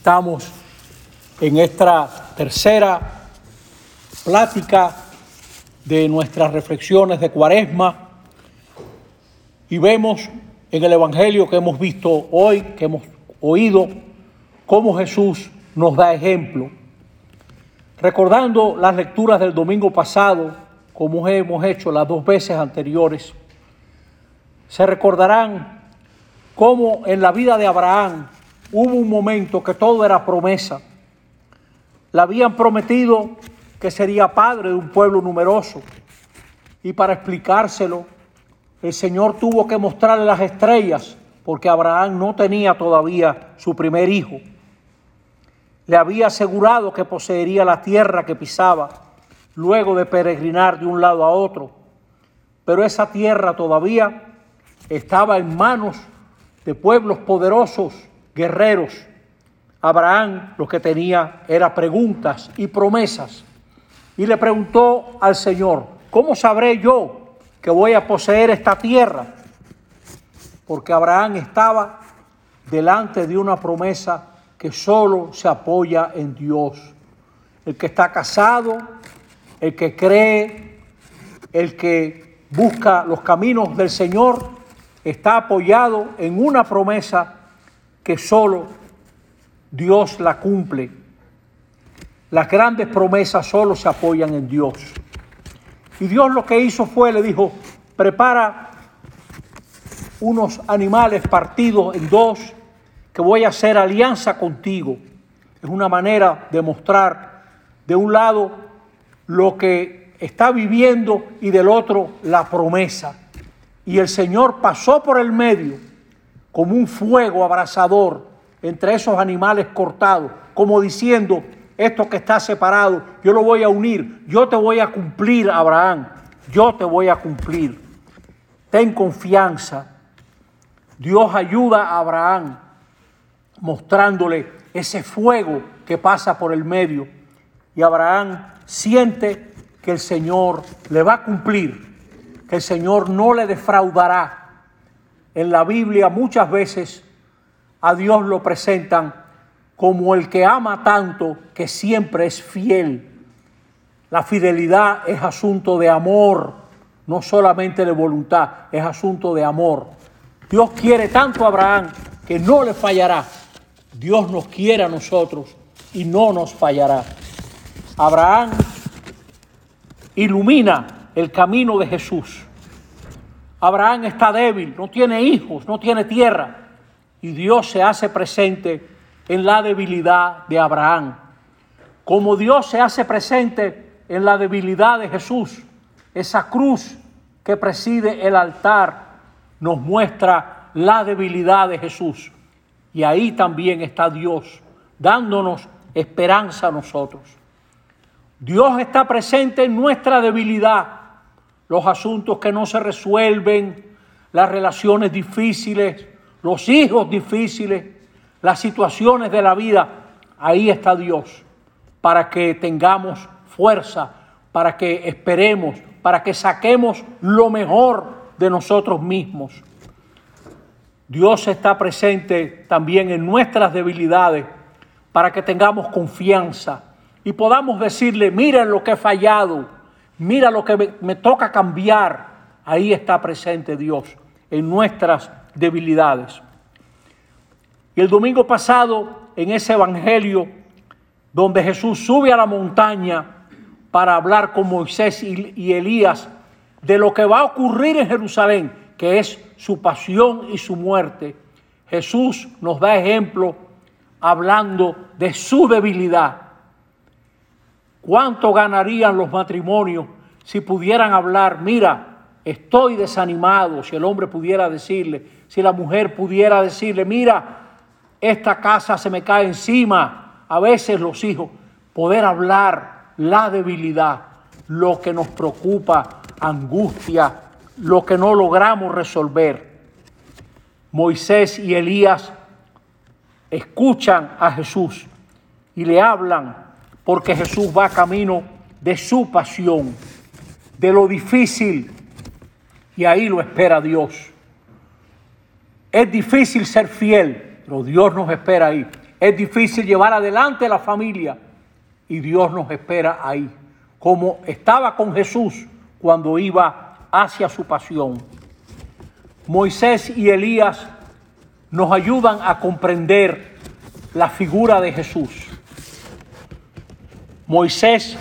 Estamos en esta tercera plática de nuestras reflexiones de Cuaresma y vemos en el Evangelio que hemos visto hoy, que hemos oído, cómo Jesús nos da ejemplo. Recordando las lecturas del domingo pasado, como hemos hecho las dos veces anteriores, se recordarán cómo en la vida de Abraham hubo un momento que todo era promesa. Le habían prometido que sería padre de un pueblo numeroso. Y para explicárselo, el Señor tuvo que mostrarle las estrellas, porque Abraham no tenía todavía su primer hijo. Le había asegurado que poseería la tierra que pisaba, luego de peregrinar de un lado a otro. Pero esa tierra todavía estaba en manos de pueblos poderosos, guerreros. Abraham lo que tenía era preguntas y promesas y le preguntó al Señor, ¿cómo sabré yo que voy a poseer esta tierra? Porque Abraham estaba delante de una promesa que solo se apoya en Dios. El que está casado, el que cree, el que busca los caminos del Señor, está apoyado en una promesa que solo Dios la cumple. Las grandes promesas solo se apoyan en Dios. Y Dios lo que hizo fue, le dijo, prepara unos animales partidos en dos, que voy a hacer alianza contigo. Es una manera de mostrar de un lado lo que está viviendo y del otro la promesa. Y el Señor pasó por el medio como un fuego abrasador entre esos animales cortados, como diciendo, esto que está separado, yo lo voy a unir, yo te voy a cumplir, Abraham, yo te voy a cumplir. Ten confianza. Dios ayuda a Abraham mostrándole ese fuego que pasa por el medio. Y Abraham siente que el Señor le va a cumplir, que el Señor no le defraudará. En la Biblia muchas veces a Dios lo presentan como el que ama tanto que siempre es fiel. La fidelidad es asunto de amor, no solamente de voluntad, es asunto de amor. Dios quiere tanto a Abraham que no le fallará. Dios nos quiere a nosotros y no nos fallará. Abraham ilumina el camino de Jesús. Abraham está débil, no tiene hijos, no tiene tierra. Y Dios se hace presente en la debilidad de Abraham. Como Dios se hace presente en la debilidad de Jesús, esa cruz que preside el altar nos muestra la debilidad de Jesús. Y ahí también está Dios, dándonos esperanza a nosotros. Dios está presente en nuestra debilidad, los asuntos que no se resuelven, las relaciones difíciles, los hijos difíciles, las situaciones de la vida, ahí está Dios, para que tengamos fuerza, para que esperemos, para que saquemos lo mejor de nosotros mismos. Dios está presente también en nuestras debilidades para que tengamos confianza y podamos decirle, mira lo que he fallado, mira lo que me, toca cambiar. Ahí está presente Dios en nuestras debilidades. Y el domingo pasado, en ese evangelio, donde Jesús sube a la montaña para hablar con Moisés y Elías de lo que va a ocurrir en Jerusalén, que es su pasión y su muerte, Jesús nos da ejemplo hablando de su debilidad. ¿Cuánto ganarían los matrimonios si pudieran hablar, mira, estoy desanimado, si el hombre pudiera decirle, si la mujer pudiera decirle, mira, esta casa se me cae encima, a veces los hijos, poder hablar la debilidad, lo que nos preocupa, angustia, lo que no logramos resolver. Moisés y Elías escuchan a Jesús y le hablan porque Jesús va camino de su pasión, de lo difícil, y ahí lo espera Dios. Es difícil ser fiel, pero Dios nos espera ahí. Es difícil llevar adelante la familia y Dios nos espera ahí, como estaba con Jesús cuando iba hacia su pasión. Moisés y Elías nos ayudan a comprender la figura de Jesús. Moisés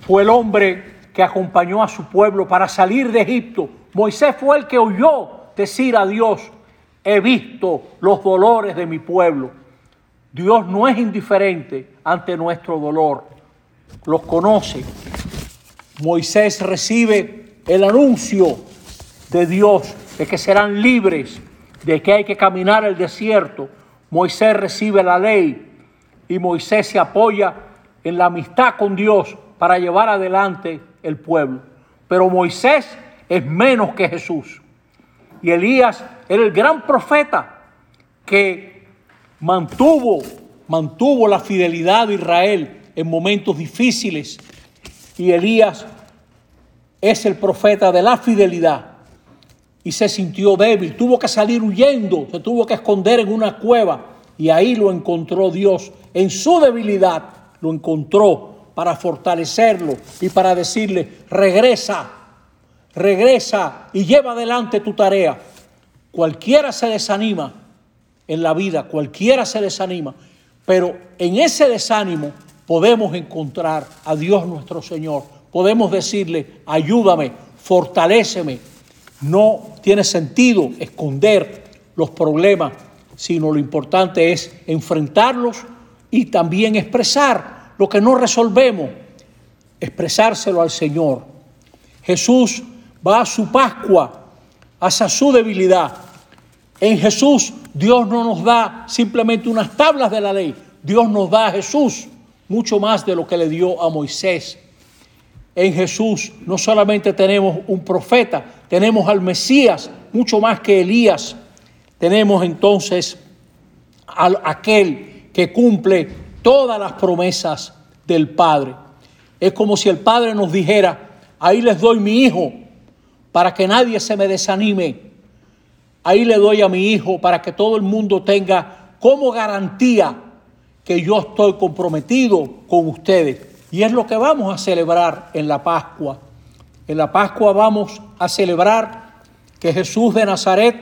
fue el hombre que acompañó a su pueblo para salir de Egipto. Moisés fue el que oyó decir a Dios, he visto los dolores de mi pueblo. Dios no es indiferente ante nuestro dolor, los conoce. Moisés recibe el anuncio de Dios de que serán libres, de que hay que caminar el desierto. Moisés recibe la ley y Moisés se apoya en la amistad con Dios para llevar adelante el pueblo. Pero Moisés es menos que Jesús. Y Elías era el gran profeta que mantuvo, mantuvo la fidelidad de Israel en momentos difíciles. Y Elías es el profeta de la fidelidad. Y se sintió débil, tuvo que salir huyendo, se tuvo que esconder en una cueva. Y ahí lo encontró Dios. En su debilidad lo encontró para fortalecerlo y para decirle, regresa, regresa y lleva adelante tu tarea. Cualquiera se desanima en la vida, cualquiera se desanima, pero en ese desánimo podemos encontrar a Dios nuestro Señor. Podemos decirle, ayúdame, fortaléceme. No tiene sentido esconder los problemas, sino lo importante es enfrentarlos y también expresar lo que no resolvemos, expresárselo al Señor. Jesús va a su Pascua, hacia su debilidad. En Jesús Dios no nos da simplemente unas tablas de la ley, Dios nos da a Jesús mucho más de lo que le dio a Moisés. En Jesús no solamente tenemos un profeta, tenemos al Mesías, mucho más que Elías. Tenemos entonces a aquel que cumple todas las promesas del Padre. Es como si el Padre nos dijera, ahí les doy mi hijo para que nadie se me desanime. Ahí le doy a mi hijo para que todo el mundo tenga como garantía que yo estoy comprometido con ustedes. Y es lo que vamos a celebrar en la Pascua. En la Pascua vamos a celebrar que Jesús de Nazaret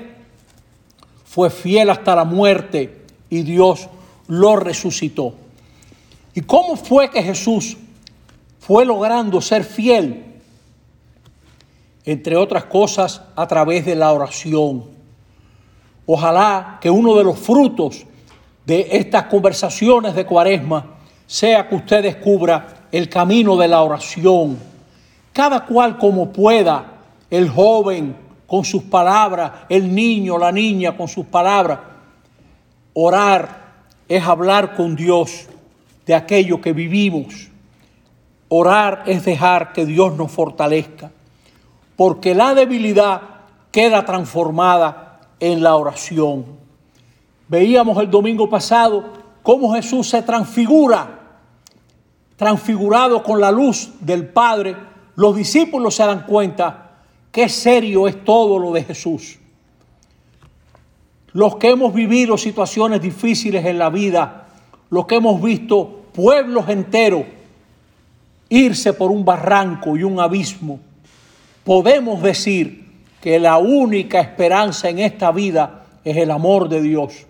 fue fiel hasta la muerte y Dios lo resucitó. ¿Y cómo fue que Jesús fue logrando ser fiel? Entre otras cosas, a través de la oración. Ojalá que uno de los frutos de estas conversaciones de cuaresma sea que usted descubra el camino de la oración. Cada cual como pueda, el joven con sus palabras, el niño, la niña con sus palabras. Orar es hablar con Dios de aquello que vivimos. Orar es dejar que Dios nos fortalezca, porque la debilidad queda transformada en la oración. Veíamos el domingo pasado cómo Jesús se transfigura, transfigurado con la luz del Padre. Los discípulos se dan cuenta qué serio es todo lo de Jesús. Los que hemos vivido situaciones difíciles en la vida, lo que hemos visto pueblos enteros irse por un barranco y un abismo, podemos decir que la única esperanza en esta vida es el amor de Dios,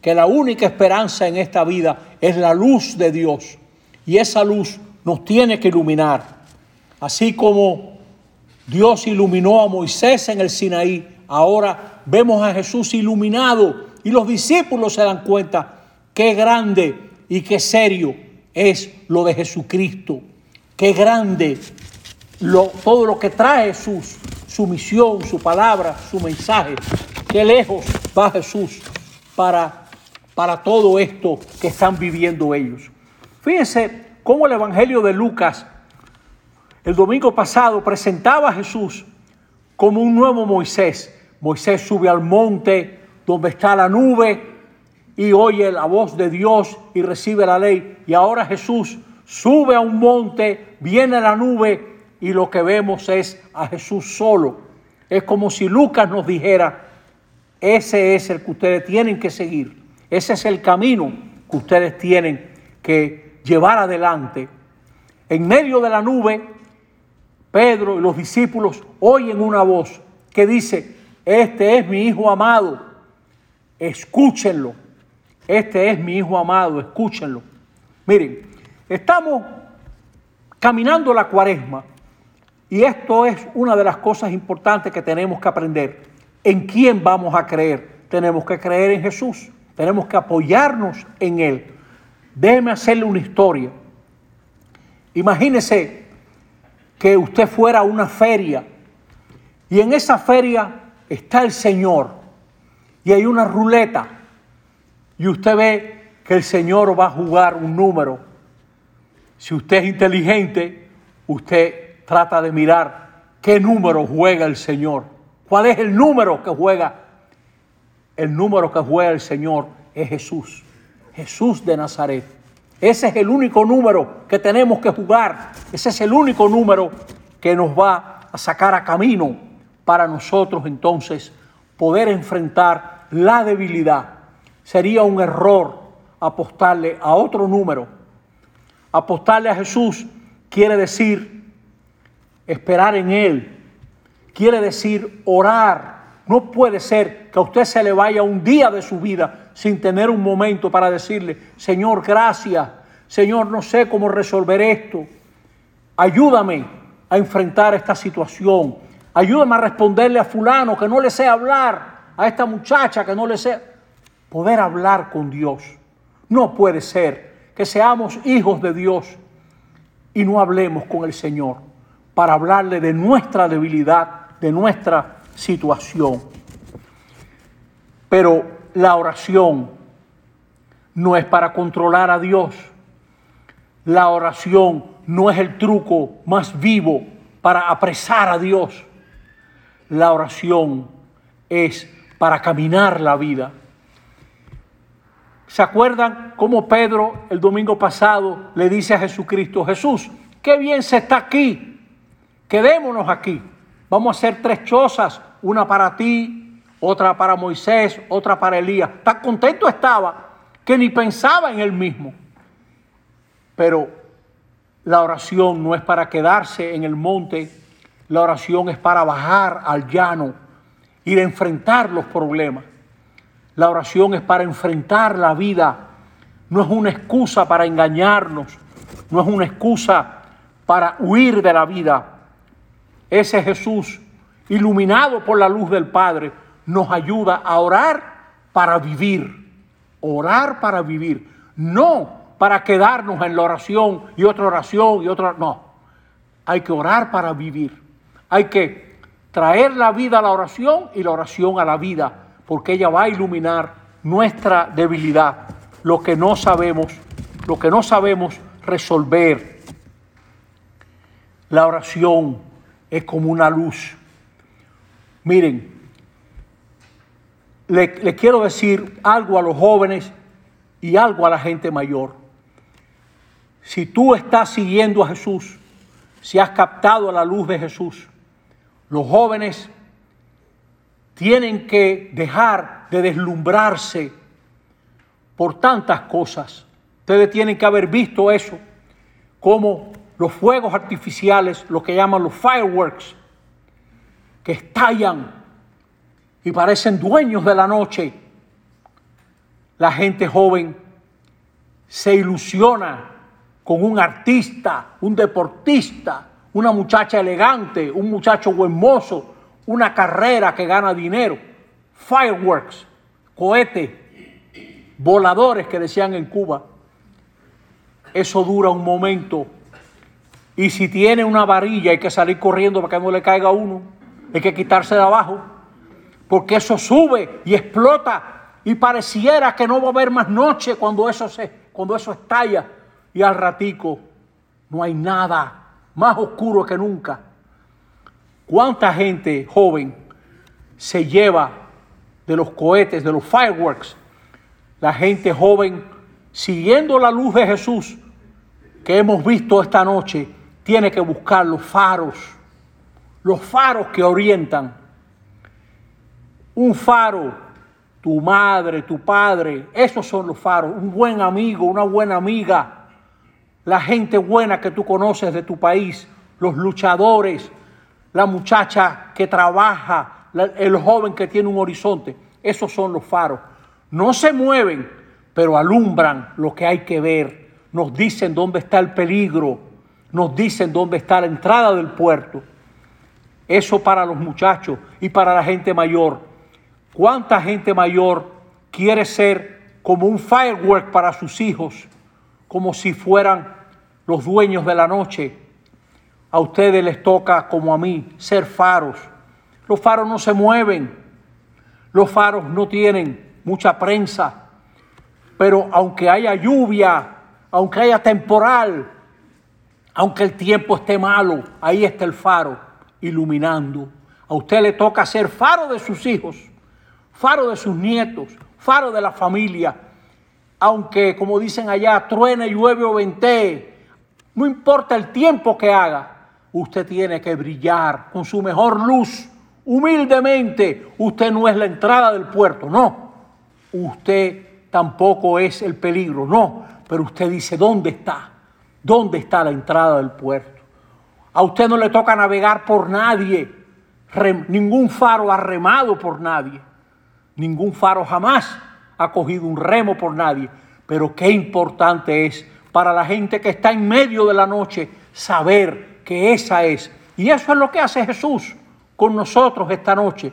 que la única esperanza en esta vida es la luz de Dios y esa luz nos tiene que iluminar, así como Dios iluminó a Moisés en el Sinaí, ahora vemos a Jesús iluminado y los discípulos se dan cuenta Qué grande y qué serio es lo de Jesucristo. Qué grande todo lo que trae Jesús, su misión, su palabra, su mensaje. Qué lejos va Jesús para, para todo esto que están viviendo ellos. Fíjense cómo el Evangelio de Lucas el domingo pasado presentaba a Jesús como un nuevo Moisés. Moisés sube al monte donde está la nube y oye la voz de Dios y recibe la ley. Y ahora Jesús sube a un monte, viene la nube y lo que vemos es a Jesús solo. Es como si Lucas nos dijera, ese es el que ustedes tienen que seguir. Ese es el camino que ustedes tienen que llevar adelante. En medio de la nube, Pedro y los discípulos oyen una voz que dice, este es mi Hijo amado, escúchenlo. Este es mi Hijo amado, escúchenlo. Miren, estamos caminando la cuaresma y esto es una de las cosas importantes que tenemos que aprender. ¿En quién vamos a creer? Tenemos que creer en Jesús, tenemos que apoyarnos en Él. Déjeme hacerle una historia. Imagínese que usted fuera a una feria y en esa feria está el Señor y hay una ruleta y usted ve que el Señor va a jugar un número. Si usted es inteligente, usted trata de mirar qué número juega el Señor. ¿Cuál es el número que juega? El número que juega el Señor es Jesús. Jesús de Nazaret. Ese es el único número que tenemos que jugar. Ese es el único número que nos va a sacar a camino para nosotros entonces poder enfrentar la debilidad. Sería un error apostarle a otro número. Apostarle a Jesús quiere decir esperar en Él, quiere decir orar. No puede ser que a usted se le vaya un día de su vida sin tener un momento para decirle, Señor, gracias, Señor, no sé cómo resolver esto. Ayúdame a enfrentar esta situación. Ayúdame a responderle a fulano que no le sé hablar, a esta muchacha que no le sé poder hablar con Dios. No puede ser que seamos hijos de Dios y no hablemos con el Señor para hablarle de nuestra debilidad, de nuestra situación. Pero la oración no es para controlar a Dios. La oración no es el truco más vivo para apresar a Dios. La oración es para caminar la vida. ¿Se acuerdan cómo Pedro el domingo pasado le dice a Jesucristo, Jesús, qué bien se está aquí, quedémonos aquí, vamos a hacer tres chozas, una para ti, otra para Moisés, otra para Elías. Tan contento estaba que ni pensaba en él mismo. Pero la oración no es para quedarse en el monte, la oración es para bajar al llano, ir a enfrentar los problemas. La oración es para enfrentar la vida, no es una excusa para engañarnos, no es una excusa para huir de la vida. Ese Jesús, iluminado por la luz del Padre, nos ayuda a orar para vivir, orar para vivir, no para quedarnos en la oración y otra oración y otra, no, hay que orar para vivir, hay que traer la vida a la oración y la oración a la vida porque ella va a iluminar nuestra debilidad, lo que no sabemos, lo que no sabemos resolver. La oración es como una luz. Miren, le, quiero decir algo a los jóvenes y algo a la gente mayor. Si tú estás siguiendo a Jesús, si has captado la luz de Jesús, los jóvenes tienen que dejar de deslumbrarse por tantas cosas. Ustedes tienen que haber visto eso, como los fuegos artificiales, lo que llaman los fireworks, que estallan y parecen dueños de la noche. La gente joven se ilusiona con un artista, un deportista, una muchacha elegante, un muchacho buen mozo, una carrera que gana dinero, fireworks, cohetes, voladores que decían en Cuba. Eso dura un momento. Y si tiene una varilla hay que salir corriendo para que no le caiga uno. Hay que quitarse de abajo. Porque eso sube y explota. Y pareciera que no va a haber más noche cuando eso, se, cuando eso estalla. Y al ratico no hay nada más oscuro que nunca. ¿Cuánta gente joven se lleva de los cohetes, de los fireworks? La gente joven, siguiendo la luz de Jesús que hemos visto esta noche, tiene que buscar los faros, los faros que orientan. Un faro tu madre, tu padre, esos son los faros, un buen amigo, una buena amiga, la gente buena que tú conoces de tu país, los luchadores, la muchacha que trabaja, el joven que tiene un horizonte, esos son los faros. No se mueven, pero alumbran lo que hay que ver, nos dicen dónde está el peligro, nos dicen dónde está la entrada del puerto. Eso para los muchachos y para la gente mayor. ¿Cuánta gente mayor quiere ser como un firework para sus hijos, como si fueran los dueños de la noche? A ustedes les toca, como a mí, ser faros. Los faros no se mueven, los faros no tienen mucha prensa, pero aunque haya lluvia, aunque haya temporal, aunque el tiempo esté malo, ahí está el faro iluminando. A usted le toca ser faro de sus hijos, faro de sus nietos, faro de la familia. Aunque, como dicen allá, truene, llueve o ventee, no importa el tiempo que haga, usted tiene que brillar con su mejor luz. Humildemente, usted no es la entrada del puerto, no. Usted tampoco es el peligro, no. Pero usted dice, ¿dónde está? ¿Dónde está la entrada del puerto? A usted no le toca navegar por nadie, ningún faro ha remado por nadie, ningún faro jamás ha cogido un remo por nadie. Pero qué importante es para la gente que está en medio de la noche saber que esa es. Y eso es lo que hace Jesús con nosotros esta noche.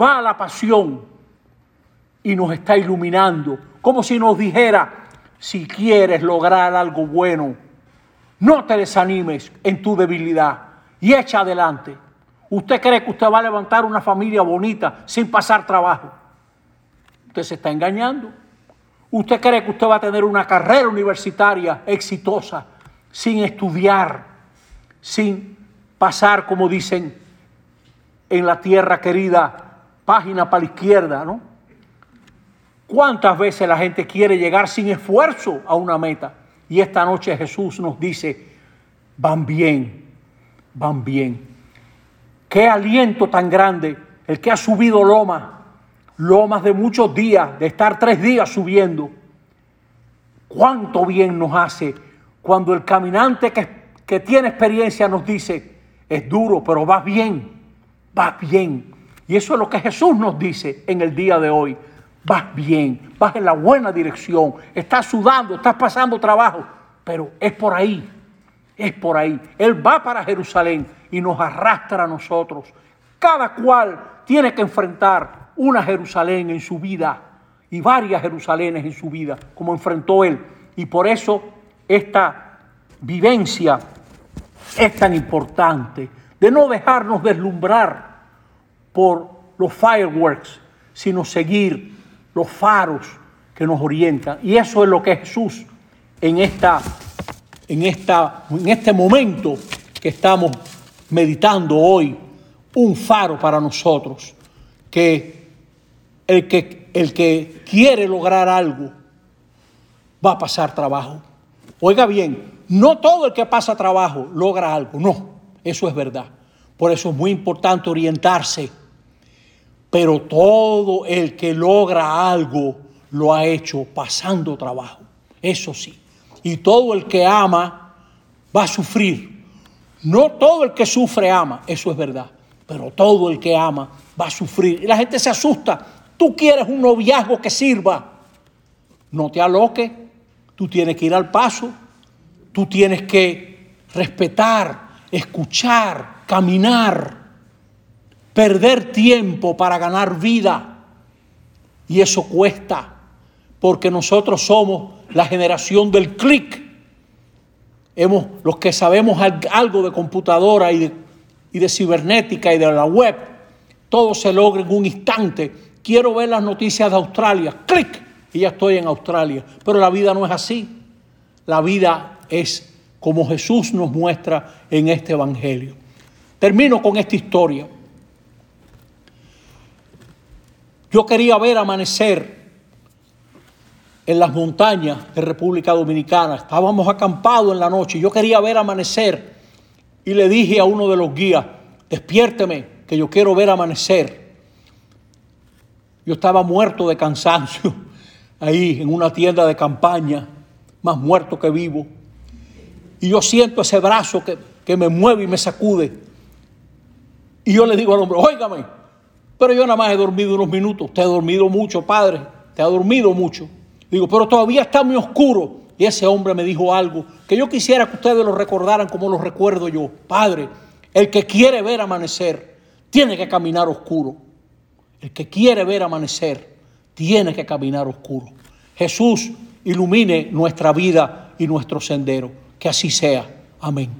Va a la pasión y nos está iluminando, como si nos dijera, si quieres lograr algo bueno, no te desanimes en tu debilidad y echa adelante. ¿Usted cree que usted va a levantar una familia bonita sin pasar trabajo? Usted se está engañando. ¿Usted cree que usted va a tener una carrera universitaria exitosa sin estudiar, sin pasar, como dicen en la tierra querida, página para la izquierda, ¿no? ¿Cuántas veces la gente quiere llegar sin esfuerzo a una meta? Y esta noche Jesús nos dice, van bien, van bien. Qué aliento tan grande el que ha subido lomas, lomas de muchos días, de estar tres días subiendo. Cuánto bien nos hace cuando el caminante que, que tiene experiencia nos dice, es duro, pero va bien, va bien. Y eso es lo que Jesús nos dice en el día de hoy vas bien, vas en la buena dirección, estás sudando, estás pasando trabajo, pero es por ahí, es por ahí. Él va para Jerusalén y nos arrastra a nosotros. Cada cual tiene que enfrentar una Jerusalén en su vida y varias Jerusalenes en su vida, como enfrentó él. Y por eso esta vivencia es tan importante, de no dejarnos deslumbrar por los fireworks, sino seguir los faros que nos orientan. Y eso es lo que Jesús en, esta, en, esta, en este momento que estamos meditando hoy, un faro para nosotros, que el que, el que quiere lograr algo va a pasar trabajo. Oiga bien, no todo el que pasa trabajo logra algo, no, eso es verdad. Por eso es muy importante orientarse pero todo el que logra algo lo ha hecho pasando trabajo, eso sí. Y todo el que ama va a sufrir. No todo el que sufre ama, eso es verdad, pero todo el que ama va a sufrir. Y la gente se asusta. Tú quieres un noviazgo que sirva. No te aloques, tú tienes que ir al paso, tú tienes que respetar, escuchar, caminar perder tiempo para ganar vida. Y eso cuesta, porque nosotros somos la generación del clic. Hemos, los que sabemos algo de computadora y de, y de cibernética y de la web, todo se logra en un instante. Quiero ver las noticias de Australia, clic, y ya estoy en Australia. Pero la vida no es así. La vida es como Jesús nos muestra en este Evangelio. Termino con esta historia. Yo quería ver amanecer en las montañas de República Dominicana. Estábamos acampados en la noche. Yo quería ver amanecer y le dije a uno de los guías, despiérteme, que yo quiero ver amanecer. Yo estaba muerto de cansancio ahí en una tienda de campaña, más muerto que vivo. Y yo siento ese brazo que, que me mueve y me sacude. Y yo le digo al hombre, óigame, pero yo nada más he dormido unos minutos. Usted ha dormido mucho, padre. Te ha dormido mucho. Digo, pero todavía está muy oscuro. Y ese hombre me dijo algo que yo quisiera que ustedes lo recordaran como lo recuerdo yo. Padre, el que quiere ver amanecer tiene que caminar oscuro. El que quiere ver amanecer tiene que caminar oscuro. Jesús ilumine nuestra vida y nuestro sendero. Que así sea. Amén.